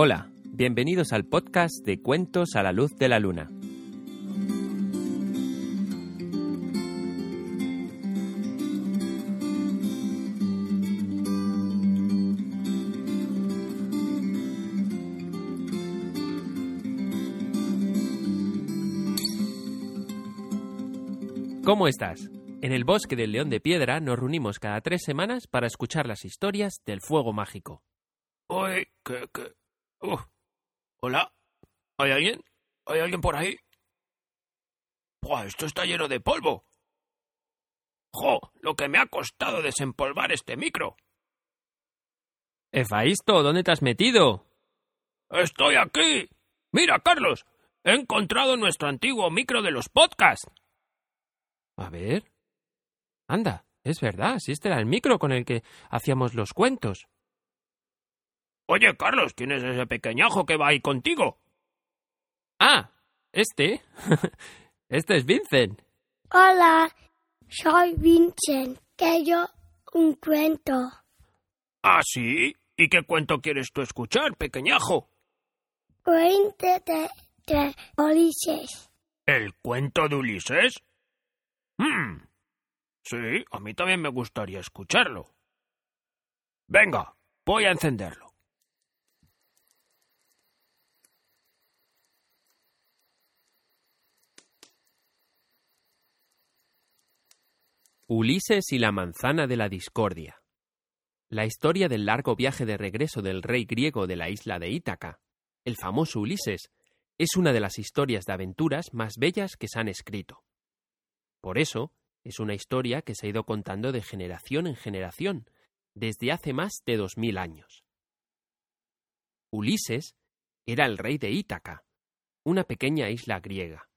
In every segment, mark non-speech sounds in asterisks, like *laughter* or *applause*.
Hola, bienvenidos al podcast de Cuentos a la Luz de la Luna. ¿Cómo estás? En el bosque del León de Piedra nos reunimos cada tres semanas para escuchar las historias del fuego mágico. Uy, ¿qué, qué? Uf. ¿Hola? ¿Hay alguien? ¿Hay alguien por ahí? ¡Buah, esto está lleno de polvo! ¡Jo! Lo que me ha costado desempolvar este micro. Efaisto, ¿dónde te has metido? ¡Estoy aquí! Mira, Carlos, he encontrado nuestro antiguo micro de los podcasts. A ver. Anda, es verdad, si este era el micro con el que hacíamos los cuentos. Oye, Carlos, ¿quién es ese pequeñajo que va ahí contigo? Ah, este. *laughs* este es Vincent. Hola, soy Vincent. Quiero un cuento. ¿Ah, sí? ¿Y qué cuento quieres tú escuchar, pequeñajo? Cuento de, de Ulises. ¿El cuento de Ulises? Hmm. Sí, a mí también me gustaría escucharlo. Venga, voy a encenderlo. Ulises y la manzana de la discordia. La historia del largo viaje de regreso del rey griego de la isla de Ítaca, el famoso Ulises, es una de las historias de aventuras más bellas que se han escrito. Por eso, es una historia que se ha ido contando de generación en generación, desde hace más de dos mil años. Ulises era el rey de Ítaca, una pequeña isla griega.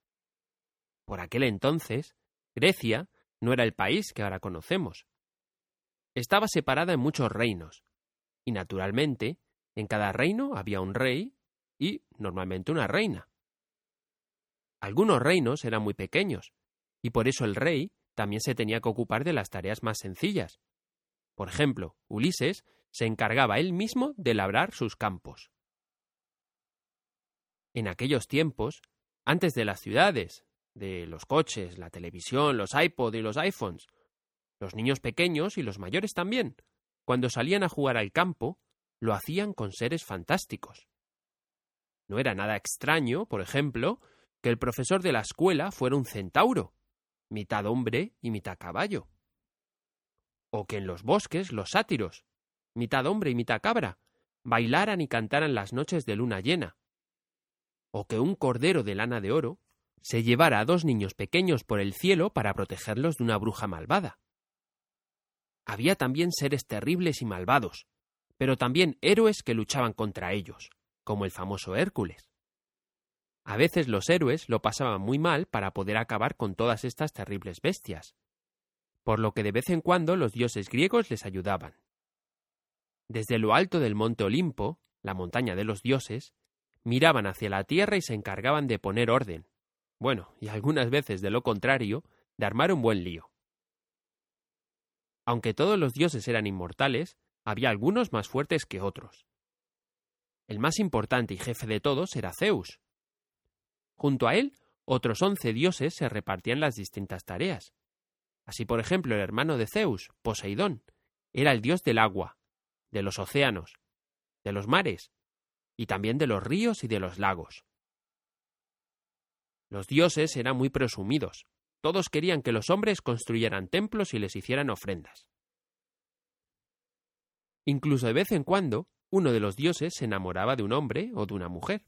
Por aquel entonces, Grecia no era el país que ahora conocemos. Estaba separada en muchos reinos, y naturalmente, en cada reino había un rey y, normalmente, una reina. Algunos reinos eran muy pequeños, y por eso el rey también se tenía que ocupar de las tareas más sencillas. Por ejemplo, Ulises se encargaba él mismo de labrar sus campos. En aquellos tiempos, antes de las ciudades, de los coches, la televisión, los iPod y los iPhones, los niños pequeños y los mayores también, cuando salían a jugar al campo, lo hacían con seres fantásticos. No era nada extraño, por ejemplo, que el profesor de la escuela fuera un centauro, mitad hombre y mitad caballo. O que en los bosques los sátiros, mitad hombre y mitad cabra, bailaran y cantaran las noches de luna llena. O que un cordero de lana de oro se llevara a dos niños pequeños por el cielo para protegerlos de una bruja malvada. Había también seres terribles y malvados, pero también héroes que luchaban contra ellos, como el famoso Hércules. A veces los héroes lo pasaban muy mal para poder acabar con todas estas terribles bestias, por lo que de vez en cuando los dioses griegos les ayudaban. Desde lo alto del monte Olimpo, la montaña de los dioses, miraban hacia la tierra y se encargaban de poner orden, bueno, y algunas veces de lo contrario, de armar un buen lío. Aunque todos los dioses eran inmortales, había algunos más fuertes que otros. El más importante y jefe de todos era Zeus. Junto a él, otros once dioses se repartían las distintas tareas. Así, por ejemplo, el hermano de Zeus, Poseidón, era el dios del agua, de los océanos, de los mares, y también de los ríos y de los lagos. Los dioses eran muy presumidos. Todos querían que los hombres construyeran templos y les hicieran ofrendas. Incluso de vez en cuando, uno de los dioses se enamoraba de un hombre o de una mujer.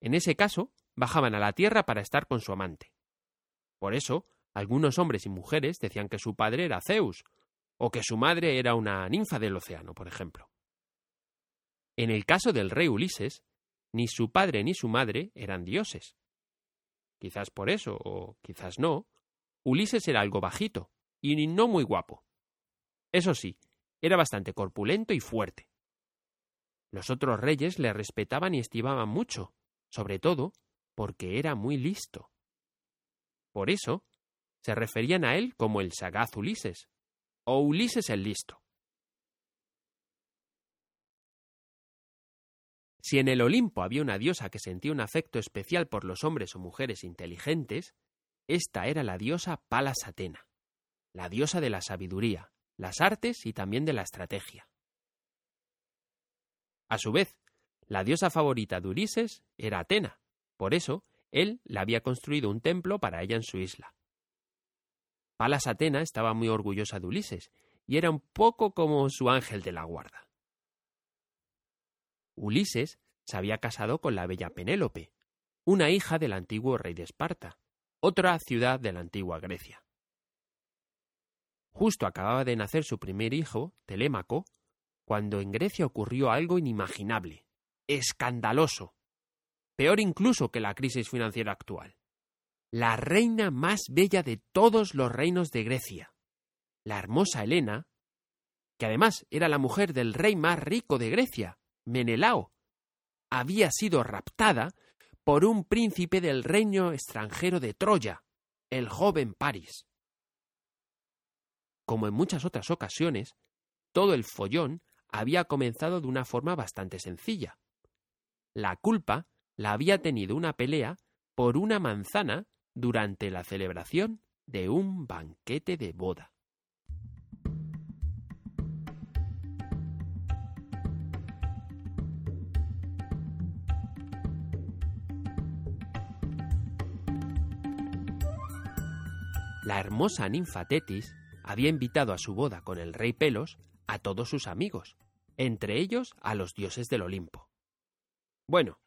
En ese caso, bajaban a la tierra para estar con su amante. Por eso, algunos hombres y mujeres decían que su padre era Zeus, o que su madre era una ninfa del océano, por ejemplo. En el caso del rey Ulises, ni su padre ni su madre eran dioses quizás por eso, o quizás no, Ulises era algo bajito, y no muy guapo. Eso sí, era bastante corpulento y fuerte. Los otros reyes le respetaban y estimaban mucho, sobre todo porque era muy listo. Por eso, se referían a él como el sagaz Ulises, o Ulises el listo. Si en el Olimpo había una diosa que sentía un afecto especial por los hombres o mujeres inteligentes, esta era la diosa Palas Atena, la diosa de la sabiduría, las artes y también de la estrategia. A su vez, la diosa favorita de Ulises era Atena, por eso él le había construido un templo para ella en su isla. Palas Atena estaba muy orgullosa de Ulises y era un poco como su ángel de la guarda. Ulises se había casado con la bella Penélope, una hija del antiguo rey de Esparta, otra ciudad de la antigua Grecia. Justo acababa de nacer su primer hijo, Telémaco, cuando en Grecia ocurrió algo inimaginable, escandaloso, peor incluso que la crisis financiera actual. La reina más bella de todos los reinos de Grecia, la hermosa Helena, que además era la mujer del rey más rico de Grecia, Menelao, había sido raptada por un príncipe del reino extranjero de Troya, el joven París. Como en muchas otras ocasiones, todo el follón había comenzado de una forma bastante sencilla. La culpa la había tenido una pelea por una manzana durante la celebración de un banquete de boda. La hermosa ninfa Tetis había invitado a su boda con el rey Pelos a todos sus amigos, entre ellos a los dioses del Olimpo. Bueno,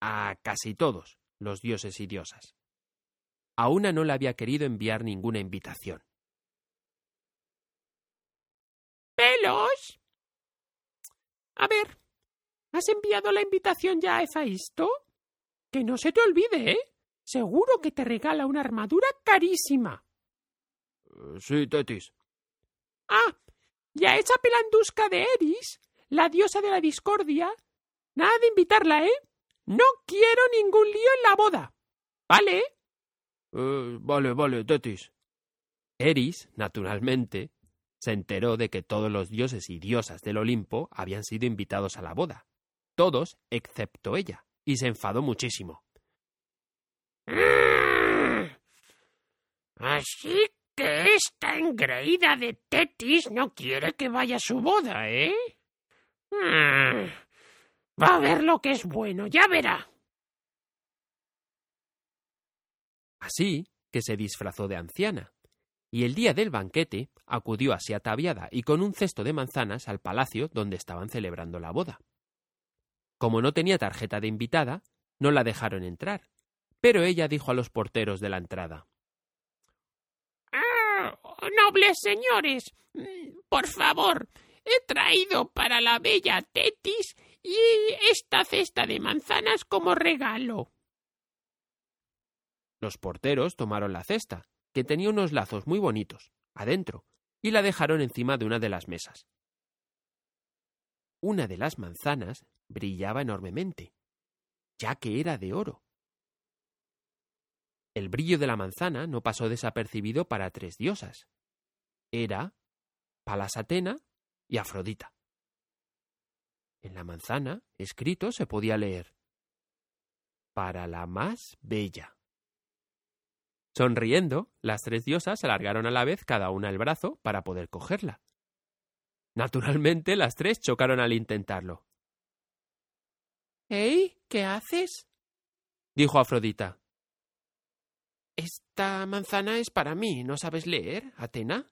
a casi todos los dioses y diosas. A una no le había querido enviar ninguna invitación. ¿Pelos? A ver, ¿has enviado la invitación ya a Efaisto? Que no se te olvide, ¿eh? Seguro que te regala una armadura carísima. Sí, Tetis. Ah, y a esa pelandusca de Eris, la diosa de la discordia, nada de invitarla, ¿eh? No quiero ningún lío en la boda. ¿Vale? Eh, vale, vale, Tetis. Eris, naturalmente, se enteró de que todos los dioses y diosas del Olimpo habían sido invitados a la boda. Todos excepto ella, y se enfadó muchísimo. Así que esta engreída de Tetis no quiere que vaya a su boda, ¿eh? Mm. Va a ver lo que es bueno, ya verá. Así que se disfrazó de anciana, y el día del banquete acudió así ataviada y con un cesto de manzanas al palacio donde estaban celebrando la boda. Como no tenía tarjeta de invitada, no la dejaron entrar, pero ella dijo a los porteros de la entrada nobles señores, por favor, he traído para la bella Tetis y esta cesta de manzanas como regalo. Los porteros tomaron la cesta, que tenía unos lazos muy bonitos, adentro, y la dejaron encima de una de las mesas. Una de las manzanas brillaba enormemente, ya que era de oro. El brillo de la manzana no pasó desapercibido para tres diosas. Era Palas Atena y Afrodita. En la manzana, escrito, se podía leer Para la más bella. Sonriendo, las tres diosas alargaron a la vez cada una el brazo para poder cogerla. Naturalmente, las tres chocaron al intentarlo. ¿Ey? ¿Qué haces? dijo Afrodita. Esta manzana es para mí, ¿no sabes leer, Atena?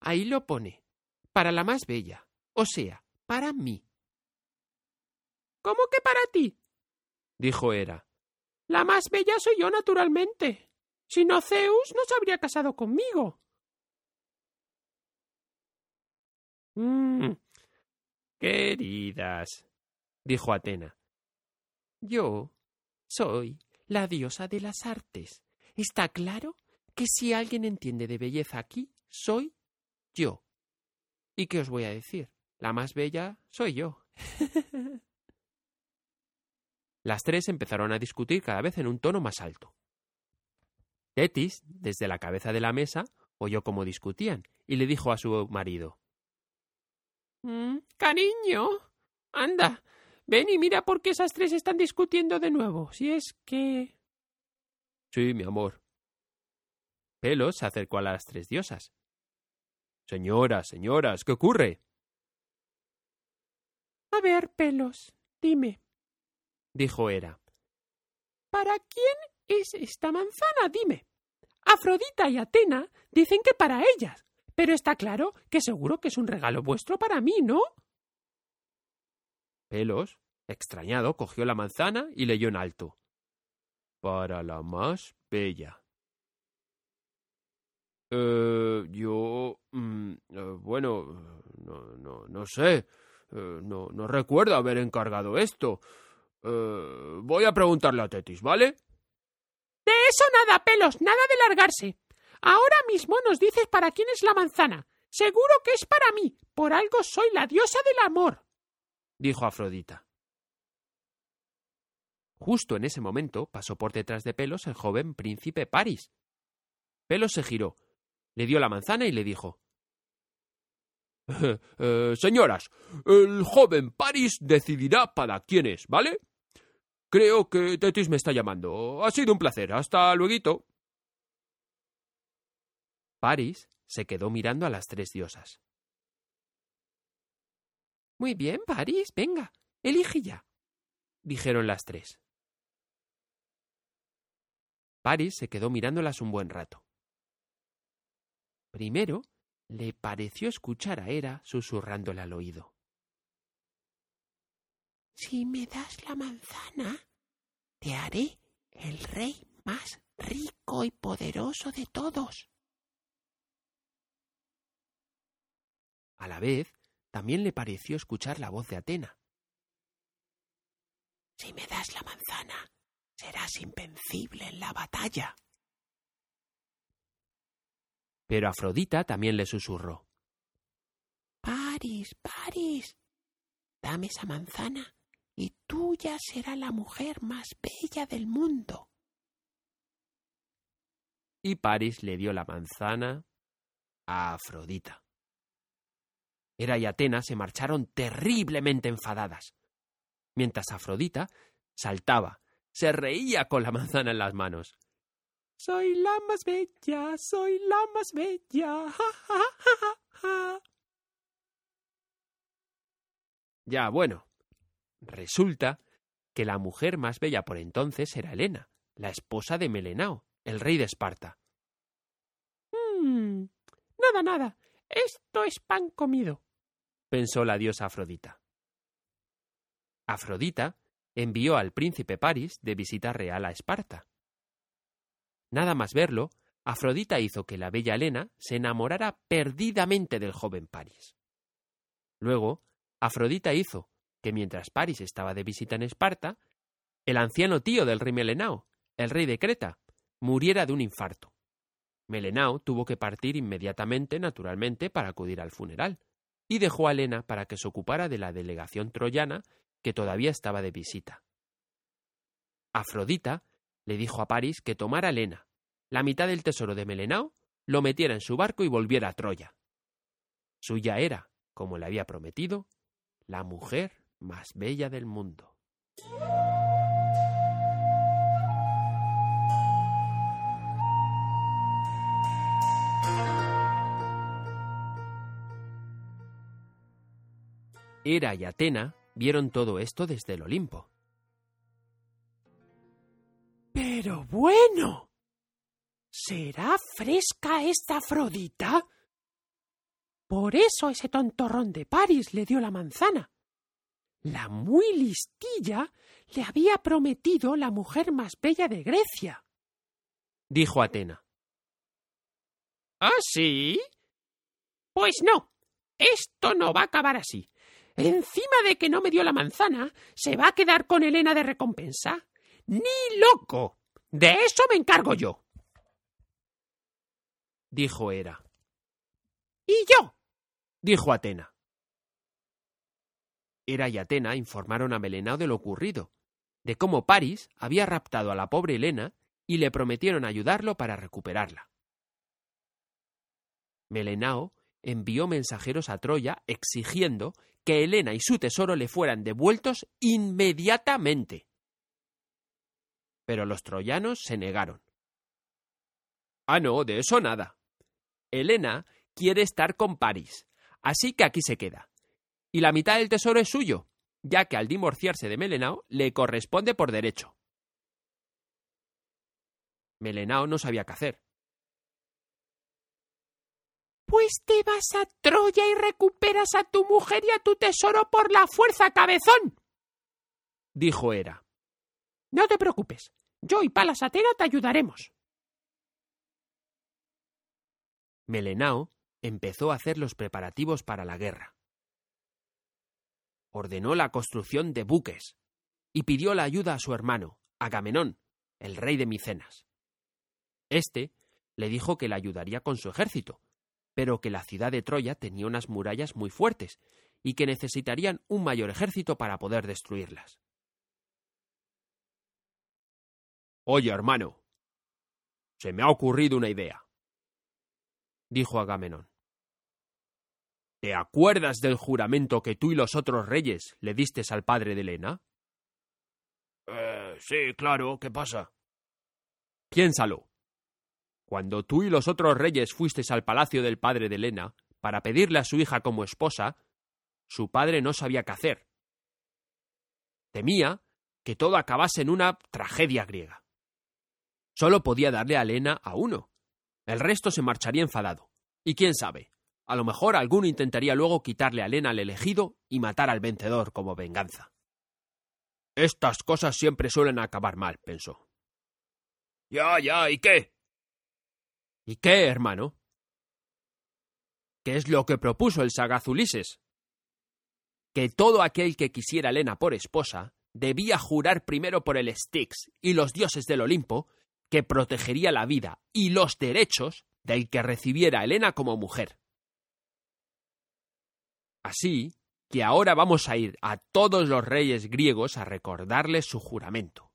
Ahí lo pone. Para la más bella. O sea, para mí. ¿Cómo que para ti? dijo Hera. La más bella soy yo, naturalmente. Si no, Zeus no se habría casado conmigo. Mmm. Queridas, dijo Atena. Yo soy la diosa de las artes Está claro que si alguien entiende de belleza aquí, soy yo. ¿Y qué os voy a decir? La más bella soy yo. *laughs* Las tres empezaron a discutir cada vez en un tono más alto. Tetis, desde la cabeza de la mesa, oyó cómo discutían y le dijo a su marido mm, Cariño, anda, ven y mira por qué esas tres están discutiendo de nuevo. Si es que. Sí, mi amor. Pelos se acercó a las tres diosas. Señoras, señoras, ¿qué ocurre? A ver, Pelos, dime, dijo Hera. ¿Para quién es esta manzana? Dime. Afrodita y Atena dicen que para ellas, pero está claro que seguro que es un regalo vuestro para mí, ¿no? Pelos, extrañado, cogió la manzana y leyó en alto. Para la más bella. Eh, yo. Mm, eh, bueno, no, no, no sé. Eh, no, no recuerdo haber encargado esto. Eh, voy a preguntarle a Tetis, ¿vale? De eso nada, pelos, nada de largarse. Ahora mismo nos dices para quién es la manzana. Seguro que es para mí. Por algo soy la diosa del amor. dijo Afrodita. Justo en ese momento pasó por detrás de Pelos el joven príncipe Paris. Pelos se giró, le dio la manzana y le dijo eh, señoras, el joven Paris decidirá para quién es, ¿vale? Creo que Tetis me está llamando. Ha sido un placer. Hasta luego. Paris se quedó mirando a las tres diosas. Muy bien, Paris, venga, elige ya, dijeron las tres. Paris se quedó mirándolas un buen rato. Primero le pareció escuchar a Hera susurrándole al oído. Si me das la manzana, te haré el rey más rico y poderoso de todos. A la vez, también le pareció escuchar la voz de Atena. Si me das la manzana, serás invencible en la batalla. Pero Afrodita también le susurró. Paris, Paris, dame esa manzana y tuya será la mujer más bella del mundo. Y Paris le dio la manzana a Afrodita. Hera y Atena se marcharon terriblemente enfadadas, mientras Afrodita saltaba, se reía con la manzana en las manos. Soy la más bella, soy la más bella. Ya, bueno. Resulta que la mujer más bella por entonces era Helena, la esposa de Melenao, el rey de Esparta. Hmm, nada, nada. Esto es pan comido, pensó la diosa Afrodita. Afrodita envió al príncipe Paris de visita real a Esparta. Nada más verlo, Afrodita hizo que la bella Helena se enamorara perdidamente del joven Paris. Luego, Afrodita hizo que mientras Paris estaba de visita en Esparta, el anciano tío del rey Melenao, el rey de Creta, muriera de un infarto. Melenao tuvo que partir inmediatamente, naturalmente, para acudir al funeral, y dejó a Helena para que se ocupara de la delegación troyana que todavía estaba de visita. Afrodita le dijo a París que tomara Helena, la mitad del tesoro de Melenao, lo metiera en su barco y volviera a Troya. Suya era, como le había prometido, la mujer más bella del mundo. Hera y Atena vieron todo esto desde el Olimpo. Pero bueno. ¿Será fresca esta Afrodita? Por eso ese tontorrón de París le dio la manzana. La muy listilla le había prometido la mujer más bella de Grecia. Dijo Atena. ¿Ah, sí? Pues no. Esto no va a acabar así. Encima de que no me dio la manzana, se va a quedar con Helena de recompensa. ¡Ni loco! De eso me encargo yo. Dijo Hera. ¿Y yo? Dijo Atena. Hera y Atena informaron a Melenao de lo ocurrido, de cómo Paris había raptado a la pobre Helena y le prometieron ayudarlo para recuperarla. Melenao envió mensajeros a Troya exigiendo que Helena y su tesoro le fueran devueltos inmediatamente. Pero los troyanos se negaron. Ah, no, de eso nada. Helena quiere estar con París, así que aquí se queda. Y la mitad del tesoro es suyo, ya que al divorciarse de Melenao le corresponde por derecho. Melenao no sabía qué hacer. Pues te vas a Troya y recuperas a tu mujer y a tu tesoro por la fuerza, cabezón. dijo Hera. No te preocupes, yo y Palas Atena te ayudaremos. Melenao empezó a hacer los preparativos para la guerra. Ordenó la construcción de buques y pidió la ayuda a su hermano, Agamenón, el rey de Micenas. Este le dijo que le ayudaría con su ejército, pero que la ciudad de Troya tenía unas murallas muy fuertes y que necesitarían un mayor ejército para poder destruirlas. Oye, hermano, se me ha ocurrido una idea, dijo Agamenón. ¿Te acuerdas del juramento que tú y los otros reyes le distes al padre de Helena? Eh, sí, claro, ¿qué pasa? Piénsalo. Cuando tú y los otros reyes fuisteis al palacio del padre de Helena para pedirle a su hija como esposa, su padre no sabía qué hacer. Temía que todo acabase en una tragedia griega. Solo podía darle a Helena a uno. El resto se marcharía enfadado. Y quién sabe, a lo mejor alguno intentaría luego quitarle a Helena al elegido y matar al vencedor como venganza. Estas cosas siempre suelen acabar mal, pensó. Ya, ya, ¿y qué? ¿Y qué, hermano? ¿Qué es lo que propuso el sagaz Ulises? Que todo aquel que quisiera a Helena por esposa debía jurar primero por el Styx y los dioses del Olimpo que protegería la vida y los derechos del que recibiera a Helena como mujer. Así que ahora vamos a ir a todos los reyes griegos a recordarles su juramento.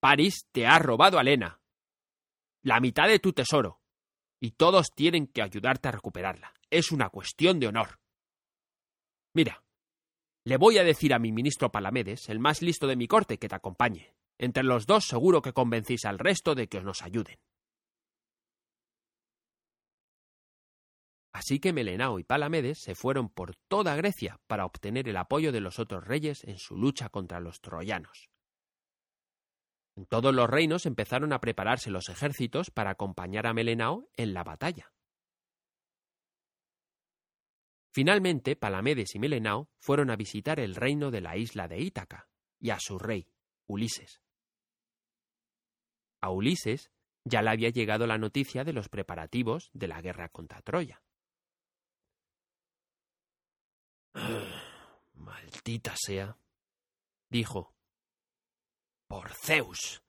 París te ha robado a Helena, la mitad de tu tesoro, y todos tienen que ayudarte a recuperarla. Es una cuestión de honor. Mira, le voy a decir a mi ministro Palamedes, el más listo de mi corte, que te acompañe. Entre los dos seguro que convencéis al resto de que os nos ayuden. Así que Melenao y Palamedes se fueron por toda Grecia para obtener el apoyo de los otros reyes en su lucha contra los troyanos. En todos los reinos empezaron a prepararse los ejércitos para acompañar a Melenao en la batalla. Finalmente, Palamedes y Melenao fueron a visitar el reino de la isla de Ítaca y a su rey, Ulises. A Ulises ya le había llegado la noticia de los preparativos de la guerra contra Troya. *sighs* Maldita sea, dijo. Por Zeus.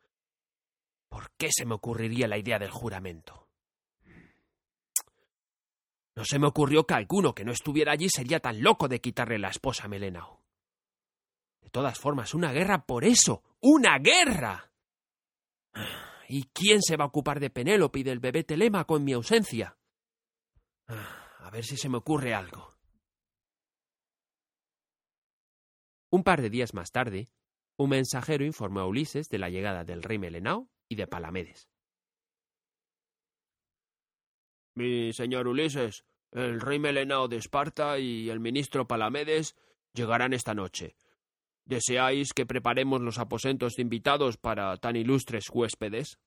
¿Por qué se me ocurriría la idea del juramento? No se me ocurrió que alguno que no estuviera allí sería tan loco de quitarle la esposa a Melenao. De todas formas, una guerra por eso. ¡Una guerra! ¿Y quién se va a ocupar de Penélope y del bebé Telémaco en mi ausencia? A ver si se me ocurre algo. Un par de días más tarde, un mensajero informó a Ulises de la llegada del rey Melenao y de Palamedes. Mi señor Ulises, el rey Melenao de Esparta y el ministro Palamedes llegarán esta noche. ¿Deseáis que preparemos los aposentos de invitados para tan ilustres huéspedes?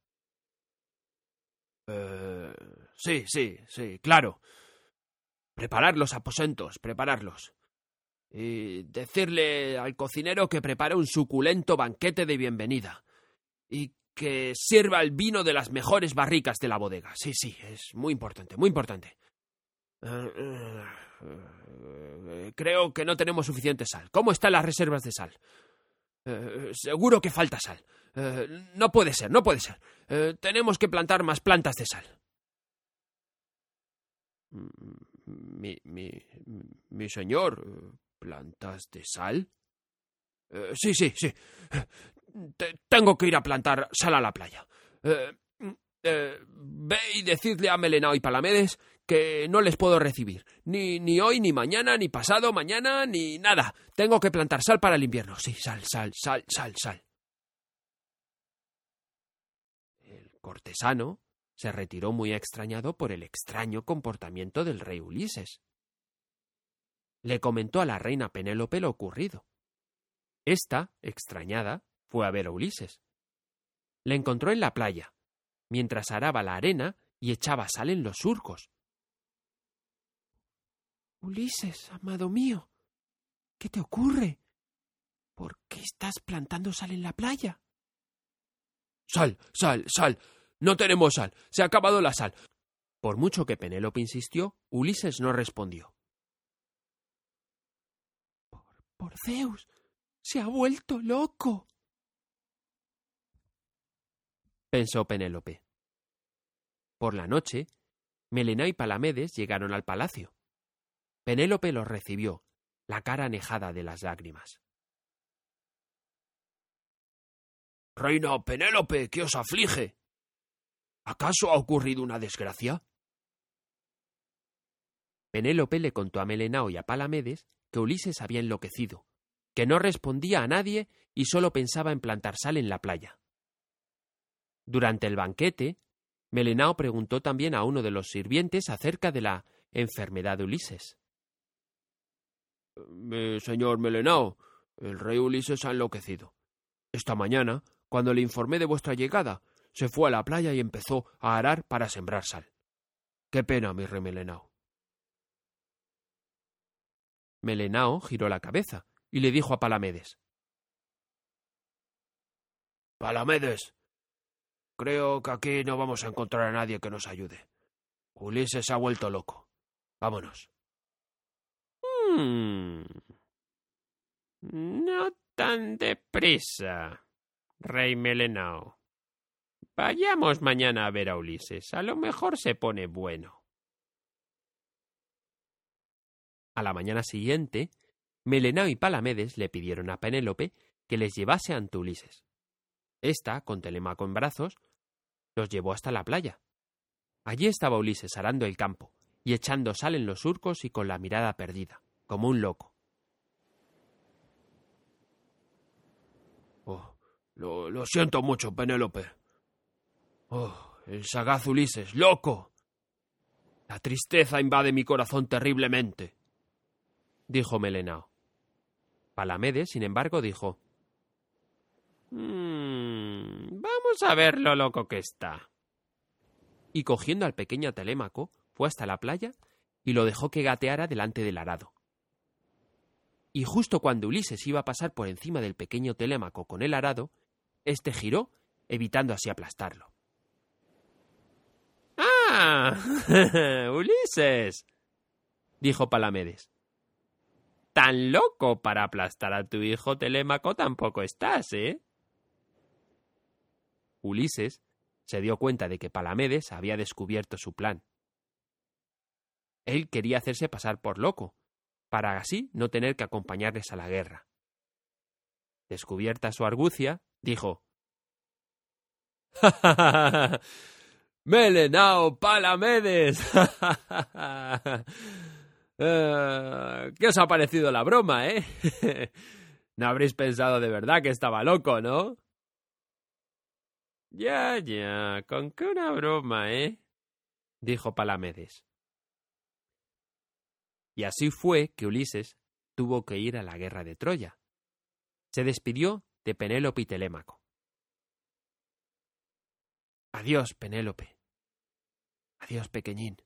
Eh, sí, sí, sí, claro. Preparar los aposentos, prepararlos y decirle al cocinero que prepare un suculento banquete de bienvenida y que sirva el vino de las mejores barricas de la bodega. Sí, sí, es muy importante, muy importante. Eh, eh, creo que no tenemos suficiente sal. ¿Cómo están las reservas de sal? Eh, seguro que falta sal. no puede ser, no puede ser. tenemos que plantar más plantas de sal. Mi, mi, mi señor, ¿Plantas de sal? Eh, sí, sí, sí. tengo que ir a plantar sal a la playa. Eh, eh, ve y decidle a Melenao y Palamedes que no les puedo recibir. Ni, ni hoy, ni mañana, ni pasado mañana, ni nada. Tengo que plantar sal para el invierno. Sí, sal, sal, sal, sal, sal. El cortesano se retiró muy extrañado por el extraño comportamiento del rey Ulises. Le comentó a la reina Penélope lo ocurrido. Esta, extrañada, fue a ver a Ulises. Le encontró en la playa, mientras araba la arena y echaba sal en los surcos. Ulises, amado mío, ¿qué te ocurre? ¿Por qué estás plantando sal en la playa? Sal, sal, sal. No tenemos sal. Se ha acabado la sal. Por mucho que Penélope insistió, Ulises no respondió. Por, por Zeus. Se ha vuelto loco. pensó Penélope. Por la noche, Melena y Palamedes llegaron al palacio. Penélope los recibió, la cara anejada de las lágrimas. Reina Penélope, ¿qué os aflige? ¿Acaso ha ocurrido una desgracia? Penélope le contó a Melenao y a Palamedes que Ulises había enloquecido, que no respondía a nadie y solo pensaba en plantar sal en la playa. Durante el banquete, Melenao preguntó también a uno de los sirvientes acerca de la enfermedad de Ulises. Señor Melenao, el rey Ulises ha enloquecido. Esta mañana, cuando le informé de vuestra llegada, se fue a la playa y empezó a arar para sembrar sal. Qué pena, mi rey Melenao. Melenao giró la cabeza y le dijo a Palamedes. Palamedes, creo que aquí no vamos a encontrar a nadie que nos ayude. Ulises se ha vuelto loco. Vámonos. Hmm. No tan deprisa, rey Melenao. Vayamos mañana a ver a Ulises. A lo mejor se pone bueno. A la mañana siguiente, Melenao y Palamedes le pidieron a Penélope que les llevase ante Ulises. Esta, con Telémaco en brazos, los llevó hasta la playa. Allí estaba Ulises arando el campo y echando sal en los surcos y con la mirada perdida, como un loco. Oh, lo, lo siento mucho, Penélope. Oh, el sagaz Ulises, loco. La tristeza invade mi corazón terriblemente, dijo Melenao. Palamedes, sin embargo, dijo mmm, Vamos a ver lo loco que está. Y cogiendo al pequeño Telémaco, fue hasta la playa y lo dejó que gateara delante del arado. Y justo cuando Ulises iba a pasar por encima del pequeño Telémaco con el arado, éste giró, evitando así aplastarlo. ¡Ah! *laughs* Ulises. dijo Palamedes. Tan loco para aplastar a tu hijo Telémaco tampoco estás, ¿eh? Ulises se dio cuenta de que Palamedes había descubierto su plan. Él quería hacerse pasar por loco, para así no tener que acompañarles a la guerra. Descubierta su argucia, dijo Melenao Palamedes. Eh, ¿Qué os ha parecido la broma, eh? *laughs* no habréis pensado de verdad que estaba loco, ¿no? Ya, ya, con qué una broma, ¿eh? dijo Palamedes. Y así fue que Ulises tuvo que ir a la guerra de Troya. Se despidió de Penélope y Telémaco. Adiós, Penélope. Adiós, pequeñín.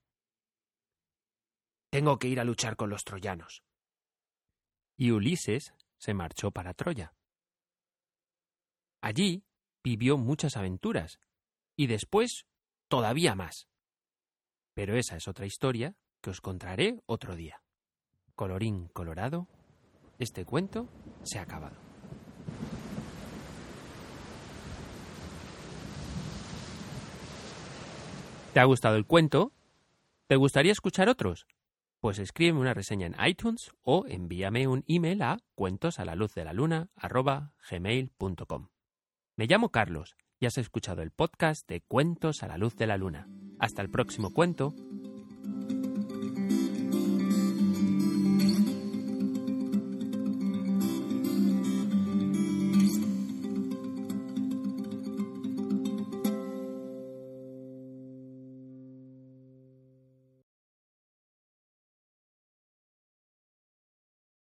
Tengo que ir a luchar con los troyanos. Y Ulises se marchó para Troya. Allí vivió muchas aventuras, y después todavía más. Pero esa es otra historia que os contaré otro día. Colorín colorado, este cuento se ha acabado. ¿Te ha gustado el cuento? ¿Te gustaría escuchar otros? Pues escríbeme una reseña en iTunes o envíame un email a cuentos a la luz de la luna Me llamo Carlos y has escuchado el podcast de Cuentos a la luz de la luna. Hasta el próximo cuento